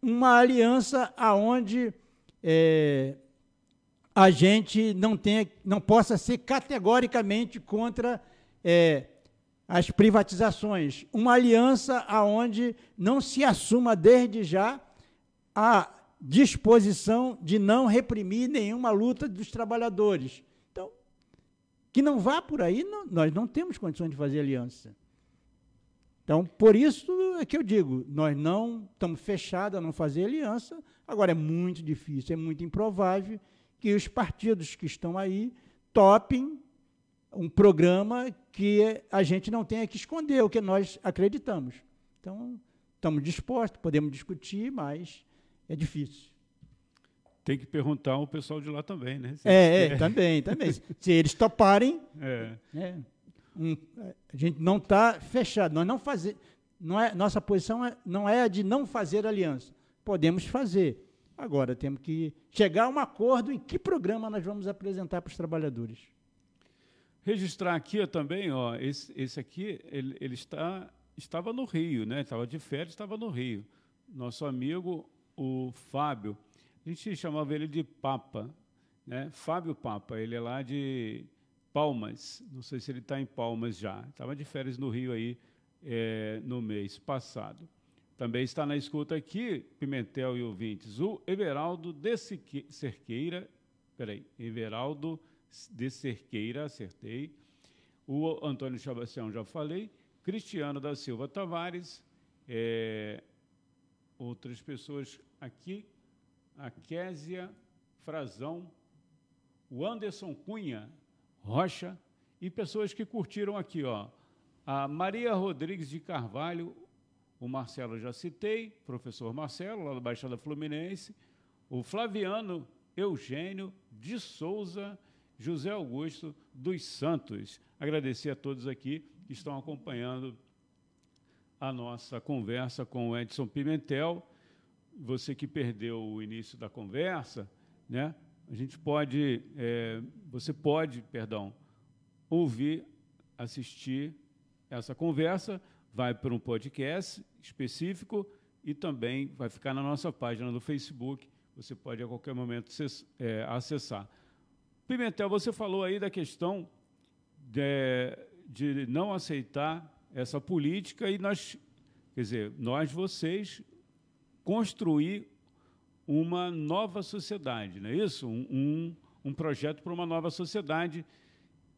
Uma aliança aonde é, a gente não, tenha, não possa ser categoricamente contra é, as privatizações. Uma aliança aonde não se assuma desde já a disposição de não reprimir nenhuma luta dos trabalhadores. Então, que não vá por aí, não, nós não temos condições de fazer aliança. Então, por isso é que eu digo, nós não estamos fechados a não fazer aliança, agora é muito difícil, é muito improvável, que os partidos que estão aí topem um programa que a gente não tenha que esconder o que nós acreditamos. Então, estamos dispostos, podemos discutir, mas é difícil. Tem que perguntar ao pessoal de lá também, né? Se é, é, também, <laughs> também. Se eles toparem, é. É, um, a gente não está fechado. Nós não fazer, não é, nossa posição é, não é a de não fazer aliança. Podemos fazer, Agora temos que chegar a um acordo em que programa nós vamos apresentar para os trabalhadores. Registrar aqui também, ó, esse, esse aqui, ele, ele está, estava no Rio, né? Estava de férias, estava no Rio. Nosso amigo, o Fábio, a gente chamava ele de Papa, né? Fábio Papa, ele é lá de Palmas, não sei se ele está em Palmas já, estava de férias no Rio aí é, no mês passado. Também está na escuta aqui, Pimentel e ouvintes, o Everaldo de Cerqueira, peraí, Everaldo de Cerqueira, acertei, o Antônio Chabacião, já falei, Cristiano da Silva Tavares, é, outras pessoas aqui, a Késia Frazão, o Anderson Cunha Rocha e pessoas que curtiram aqui, ó, a Maria Rodrigues de Carvalho, o Marcelo já citei, professor Marcelo, lá da Baixada Fluminense, o Flaviano Eugênio de Souza, José Augusto dos Santos. Agradecer a todos aqui que estão acompanhando a nossa conversa com o Edson Pimentel. Você que perdeu o início da conversa, né? A gente pode, é, você pode, perdão, ouvir, assistir essa conversa vai para um podcast específico e também vai ficar na nossa página do Facebook. Você pode a qualquer momento é, acessar. Pimentel, você falou aí da questão de, de não aceitar essa política e nós, quer dizer, nós, vocês, construir uma nova sociedade, não é isso? Um, um, um projeto para uma nova sociedade.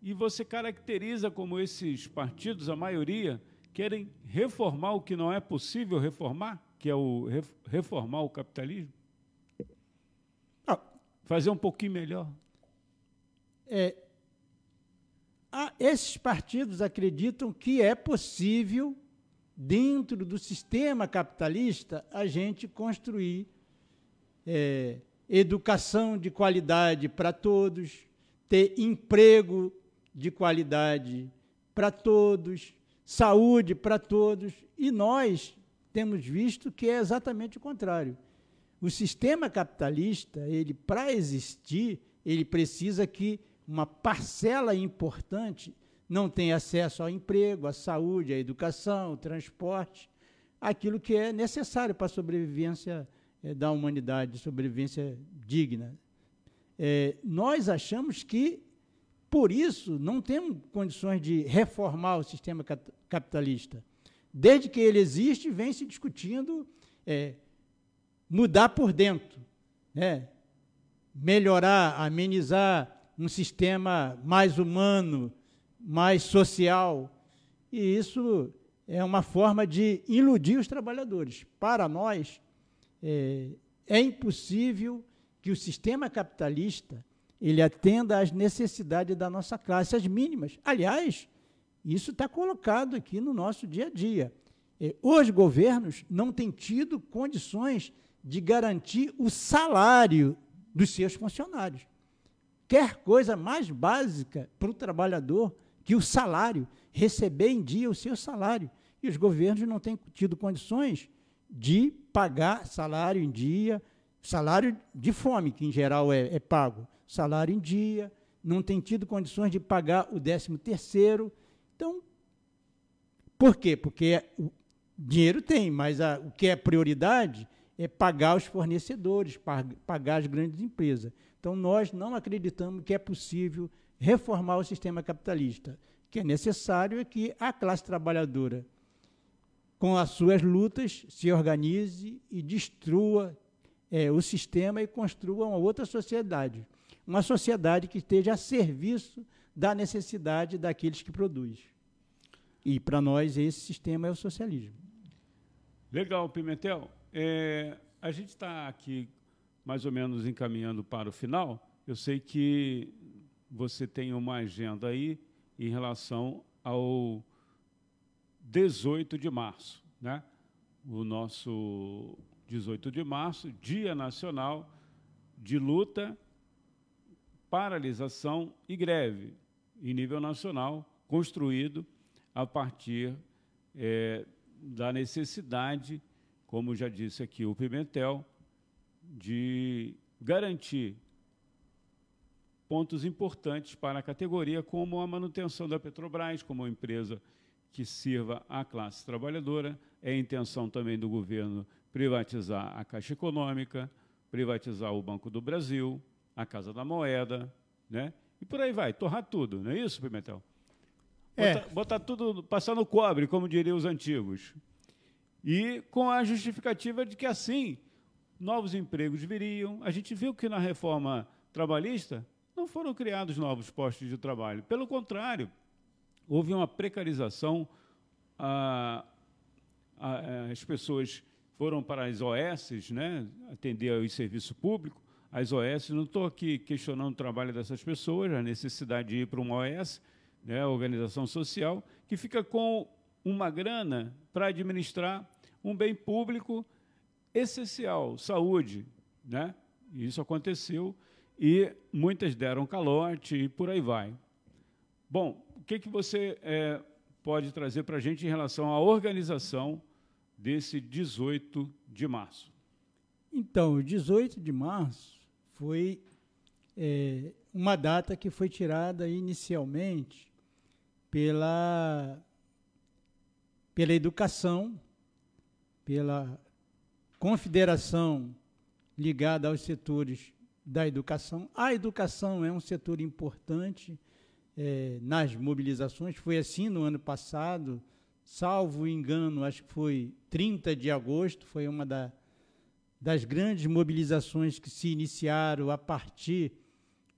E você caracteriza como esses partidos, a maioria, querem reformar o que não é possível reformar, que é o reformar o capitalismo? Ah, Fazer um pouquinho melhor. É, esses partidos acreditam que é possível, dentro do sistema capitalista, a gente construir é, educação de qualidade para todos, ter emprego de qualidade para todos, saúde para todos, e nós temos visto que é exatamente o contrário. O sistema capitalista, ele para existir, ele precisa que uma parcela importante não tenha acesso ao emprego, à saúde, à educação, ao transporte, aquilo que é necessário para a sobrevivência é, da humanidade, sobrevivência digna. É, nós achamos que por isso, não temos condições de reformar o sistema capitalista. Desde que ele existe, vem se discutindo é, mudar por dentro, né? melhorar, amenizar um sistema mais humano, mais social. E isso é uma forma de iludir os trabalhadores. Para nós, é, é impossível que o sistema capitalista ele atenda às necessidades da nossa classe, as mínimas. Aliás, isso está colocado aqui no nosso dia a dia. É, os governos não têm tido condições de garantir o salário dos seus funcionários. Quer coisa mais básica para o trabalhador que o salário, receber em dia o seu salário. E os governos não têm tido condições de pagar salário em dia, salário de fome, que em geral é, é pago, salário em dia, não tem tido condições de pagar o 13 terceiro. Então, por quê? Porque o dinheiro tem, mas a, o que é prioridade é pagar os fornecedores, pagar as grandes empresas. Então, nós não acreditamos que é possível reformar o sistema capitalista. O que é necessário é que a classe trabalhadora, com as suas lutas, se organize e destrua é, o sistema e construa uma outra sociedade uma sociedade que esteja a serviço da necessidade daqueles que produzem. E para nós esse sistema é o socialismo. Legal, Pimentel. É, a gente está aqui mais ou menos encaminhando para o final. Eu sei que você tem uma agenda aí em relação ao 18 de março, né? O nosso 18 de março, Dia Nacional de Luta paralisação e greve em nível nacional, construído a partir é, da necessidade, como já disse aqui o Pimentel, de garantir pontos importantes para a categoria, como a manutenção da Petrobras como empresa que sirva à classe trabalhadora. É a intenção também do governo privatizar a Caixa Econômica, privatizar o Banco do Brasil, a Casa da Moeda, né? E por aí vai, torrar tudo, não é isso, Pimentel? É. Botar, botar tudo, passar no cobre, como diriam os antigos. E com a justificativa de que assim novos empregos viriam. A gente viu que na reforma trabalhista não foram criados novos postos de trabalho. Pelo contrário, houve uma precarização. A, as pessoas foram para as OS, né, atender ao serviço público. As OS, não estou aqui questionando o trabalho dessas pessoas, a necessidade de ir para uma OS, né, organização social, que fica com uma grana para administrar um bem público essencial, saúde, né? Isso aconteceu e muitas deram calote e por aí vai. Bom, o que, que você é, pode trazer para a gente em relação à organização desse 18 de março? Então, o 18 de março foi é, uma data que foi tirada inicialmente pela, pela educação, pela confederação ligada aos setores da educação. A educação é um setor importante é, nas mobilizações, foi assim no ano passado, salvo engano, acho que foi 30 de agosto, foi uma da, das grandes mobilizações que se iniciaram a partir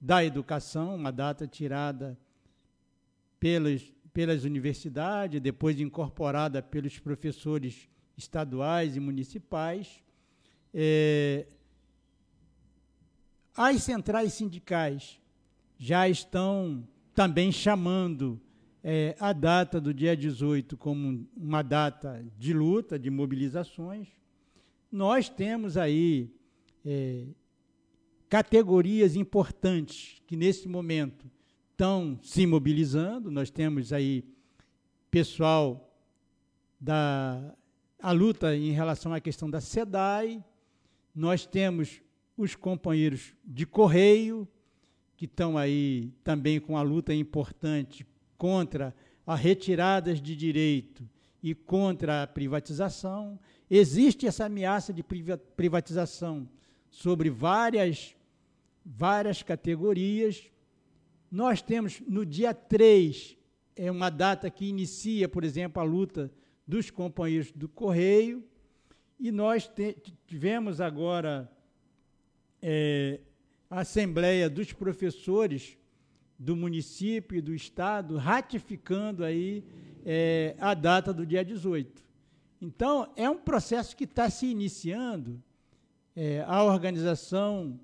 da educação, uma data tirada pelas, pelas universidades, depois incorporada pelos professores estaduais e municipais. É, as centrais sindicais já estão também chamando é, a data do dia 18 como uma data de luta, de mobilizações. Nós temos aí é, categorias importantes que, nesse momento, estão se mobilizando. Nós temos aí pessoal da a luta em relação à questão da SEDAI, nós temos os companheiros de Correio, que estão aí também com a luta importante contra as retiradas de direito e contra a privatização. Existe essa ameaça de privatização sobre várias, várias categorias. Nós temos no dia 3, é uma data que inicia, por exemplo, a luta dos companheiros do Correio, e nós tivemos agora é, a Assembleia dos Professores do município e do Estado ratificando aí é, a data do dia 18. Então, é um processo que está se iniciando, é, a organização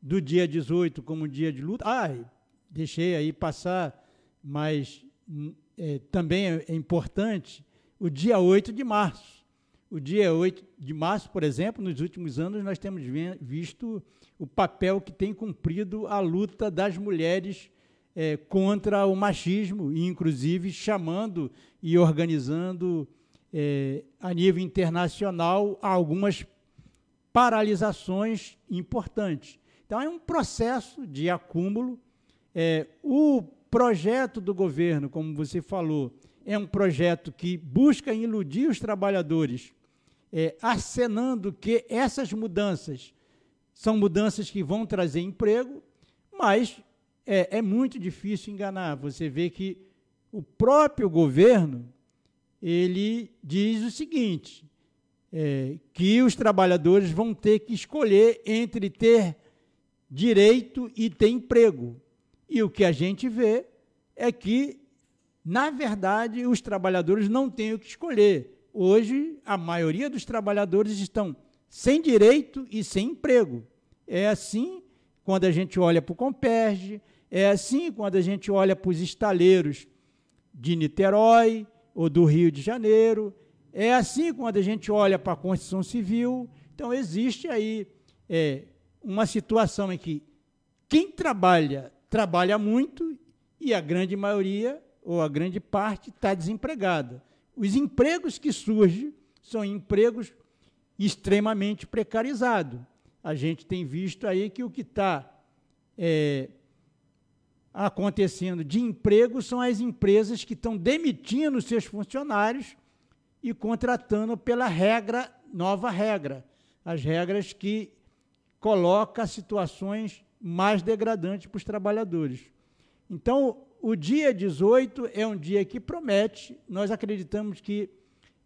do dia 18 como dia de luta. Ah, deixei aí passar, mas é, também é importante o dia 8 de março. O dia 8 de março, por exemplo, nos últimos anos, nós temos visto o papel que tem cumprido a luta das mulheres é, contra o machismo, e inclusive chamando e organizando é, a nível internacional algumas paralisações importantes. Então, é um processo de acúmulo. É, o projeto do governo, como você falou, é um projeto que busca iludir os trabalhadores, é, acenando que essas mudanças são mudanças que vão trazer emprego, mas é, é muito difícil enganar. Você vê que o próprio governo ele diz o seguinte: é, que os trabalhadores vão ter que escolher entre ter direito e ter emprego. E o que a gente vê é que na verdade, os trabalhadores não têm o que escolher. Hoje, a maioria dos trabalhadores estão sem direito e sem emprego. É assim quando a gente olha para o Comperge, é assim quando a gente olha para os estaleiros de Niterói ou do Rio de Janeiro, é assim quando a gente olha para a Constituição Civil. Então, existe aí é, uma situação em que quem trabalha, trabalha muito e a grande maioria ou a grande parte, está desempregada. Os empregos que surgem são empregos extremamente precarizados. A gente tem visto aí que o que está é, acontecendo de emprego são as empresas que estão demitindo seus funcionários e contratando pela regra, nova regra, as regras que coloca situações mais degradantes para os trabalhadores. Então, o dia 18 é um dia que promete, nós acreditamos que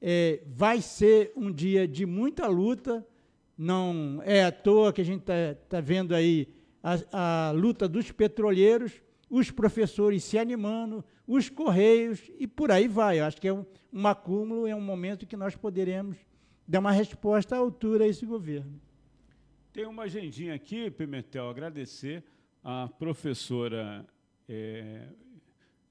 é, vai ser um dia de muita luta, não é à toa que a gente está tá vendo aí a, a luta dos petroleiros, os professores se animando, os correios e por aí vai. Eu acho que é um, um acúmulo, é um momento que nós poderemos dar uma resposta à altura a esse governo. Tem uma agendinha aqui, Pimentel, agradecer a professora, é,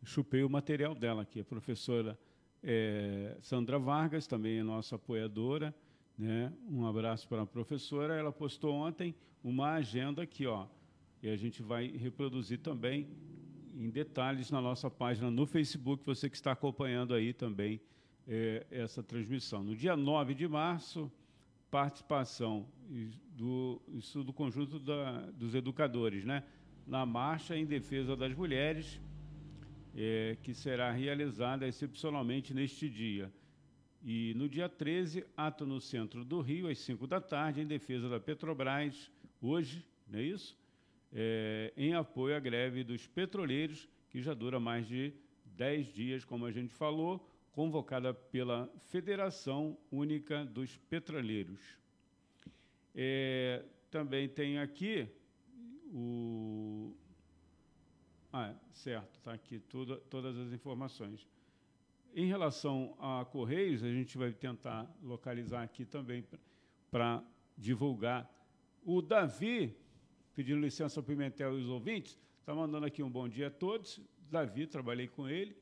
chupei o material dela aqui, a professora é, Sandra Vargas, também é nossa apoiadora, né? um abraço para a professora, ela postou ontem uma agenda aqui, ó, e a gente vai reproduzir também em detalhes na nossa página no Facebook, você que está acompanhando aí também é, essa transmissão. No dia 9 de março, participação do estudo conjunto da, dos educadores, né? Na marcha em defesa das mulheres, é, que será realizada excepcionalmente neste dia. E no dia 13, ato no centro do Rio, às 5 da tarde, em defesa da Petrobras, hoje, não é isso? É, em apoio à greve dos petroleiros, que já dura mais de 10 dias, como a gente falou, convocada pela Federação Única dos Petroleiros. É, também tem aqui o. Ah, certo, está aqui tudo, todas as informações. Em relação a Correios, a gente vai tentar localizar aqui também para divulgar. O Davi, pedindo licença ao Pimentel e os ouvintes, está mandando aqui um bom dia a todos. Davi, trabalhei com ele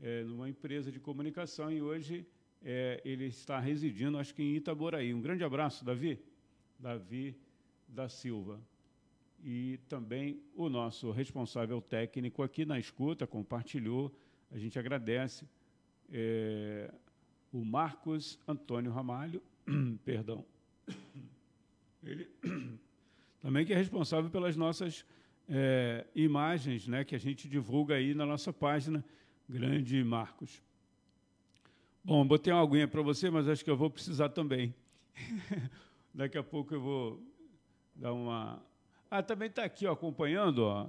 é, numa empresa de comunicação e hoje é, ele está residindo, acho que em Itaboraí. Um grande abraço, Davi. Davi da Silva. E também o nosso responsável técnico aqui na escuta compartilhou, a gente agradece, é, o Marcos Antônio Ramalho, <clears throat> perdão, ele <clears throat> também que é responsável pelas nossas é, imagens né, que a gente divulga aí na nossa página Grande Marcos. Bom, botei uma aguinha para você, mas acho que eu vou precisar também. <laughs> Daqui a pouco eu vou dar uma. Ah, também está aqui ó, acompanhando, ó,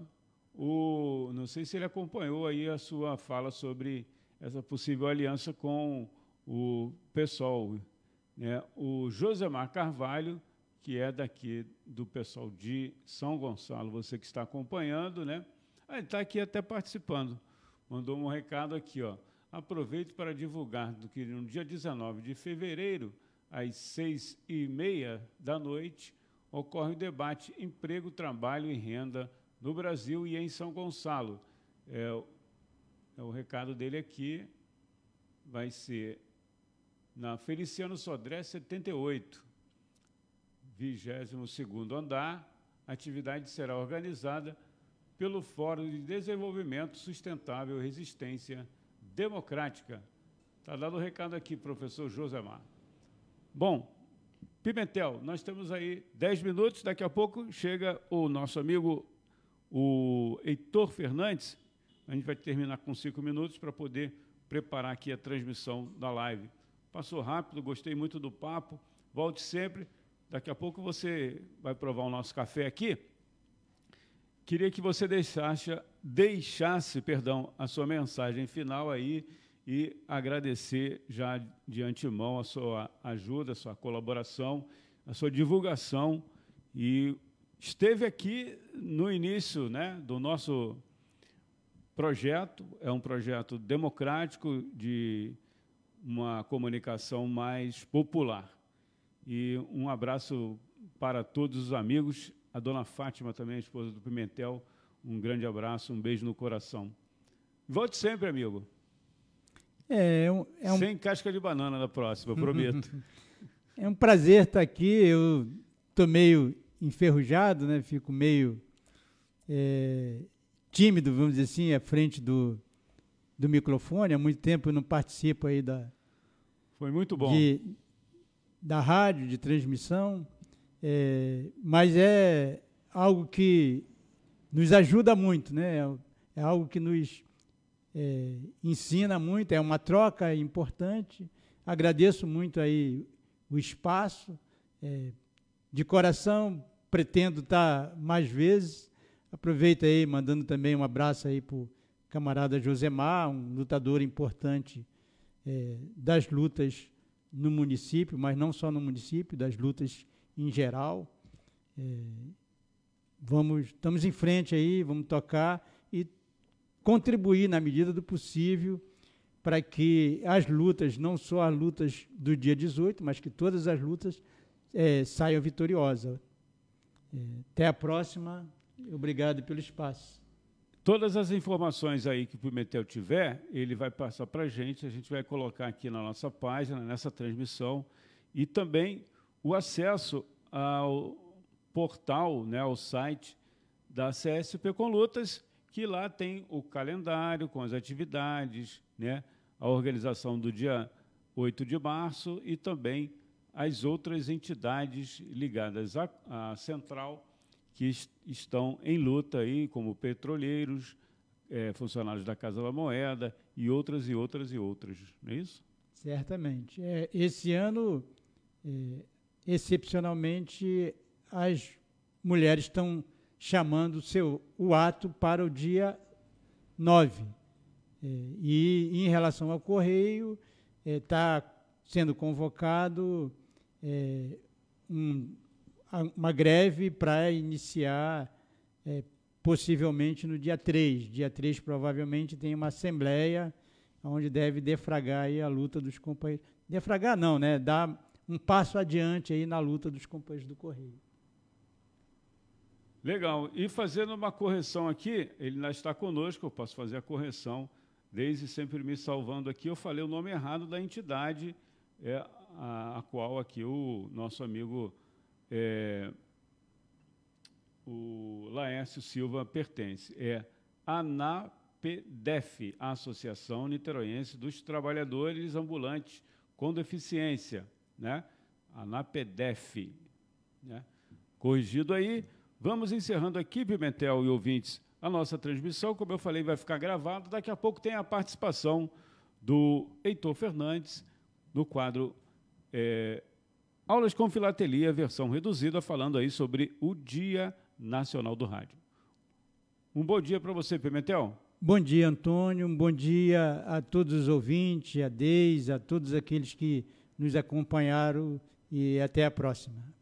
o, não sei se ele acompanhou aí a sua fala sobre essa possível aliança com o PSOL. Né? O Josemar Carvalho, que é daqui do pessoal de São Gonçalo, você que está acompanhando, né? Ah, ele está aqui até participando mandou um recado aqui, ó. Aproveito para divulgar que no dia 19 de fevereiro, às seis e meia da noite, ocorre o debate Emprego, Trabalho e Renda no Brasil e em São Gonçalo. É, o recado dele aqui, vai ser na Feliciano Sodré 78, 22 andar. A atividade será organizada pelo Fórum de Desenvolvimento Sustentável e Resistência Democrática. Está dado o recado aqui, professor Josemar. Bom, Pimentel, nós temos aí 10 minutos, daqui a pouco chega o nosso amigo, o Heitor Fernandes. A gente vai terminar com cinco minutos para poder preparar aqui a transmissão da live. Passou rápido, gostei muito do papo. Volte sempre. Daqui a pouco você vai provar o nosso café aqui. Queria que você deixasse, deixasse perdão, a sua mensagem final aí e agradecer já de antemão a sua ajuda, a sua colaboração, a sua divulgação. E esteve aqui no início né, do nosso projeto, é um projeto democrático de uma comunicação mais popular. E um abraço para todos os amigos a dona Fátima também, a esposa do Pimentel, um grande abraço, um beijo no coração. Volte sempre, amigo. É, é, um, é um... Sem casca de banana na próxima, prometo. <laughs> é um prazer estar aqui. Eu estou meio enferrujado, né? Fico meio é, tímido, vamos dizer assim, à frente do, do microfone. Há muito tempo eu não participo aí da. Foi muito bom. De, da rádio, de transmissão. É, mas é algo que nos ajuda muito, né? é algo que nos é, ensina muito, é uma troca importante. Agradeço muito aí o espaço. É, de coração, pretendo estar mais vezes. Aproveito aí, mandando também um abraço aí para o camarada Josemar, um lutador importante é, das lutas no município, mas não só no município, das lutas em geral. É, vamos, estamos em frente aí, vamos tocar contribuir na medida do possível para que as lutas, não só as lutas do dia 18, mas que todas as lutas é, saiam vitoriosas. É, até a próxima. Obrigado pelo espaço. Todas as informações aí que o Pimentel tiver, ele vai passar para a gente, a gente vai colocar aqui na nossa página, nessa transmissão, e também o acesso ao portal, né, ao site da CSP com Lutas, que lá tem o calendário com as atividades, né, a organização do dia 8 de março e também as outras entidades ligadas à, à central que est estão em luta aí, como petroleiros, é, funcionários da Casa da Moeda e outras e outras e outras, não é isso? Certamente. É, esse ano, é, excepcionalmente, as mulheres estão chamando seu, o ato para o dia 9. É, e em relação ao Correio, está é, sendo convocado é, um, uma greve para iniciar é, possivelmente no dia 3. Dia 3 provavelmente tem uma assembleia onde deve defragar a luta dos companheiros. Defragar não, né? Dar um passo adiante aí na luta dos companheiros do Correio. Legal. E fazendo uma correção aqui, ele ainda está conosco, eu posso fazer a correção, desde sempre me salvando aqui, eu falei o nome errado da entidade, é, a, a qual aqui o nosso amigo é, o Laércio Silva pertence. É ANAPDEF, Associação Niteroense dos Trabalhadores Ambulantes com Deficiência, né? ANAPDEF, né? Corrigido aí. Vamos encerrando aqui, Pimentel e ouvintes, a nossa transmissão. Como eu falei, vai ficar gravado. Daqui a pouco tem a participação do Heitor Fernandes no quadro é, Aulas com Filatelia, versão reduzida, falando aí sobre o Dia Nacional do Rádio. Um bom dia para você, Pimentel. Bom dia, Antônio. Um bom dia a todos os ouvintes, a Deis, a todos aqueles que nos acompanharam e até a próxima.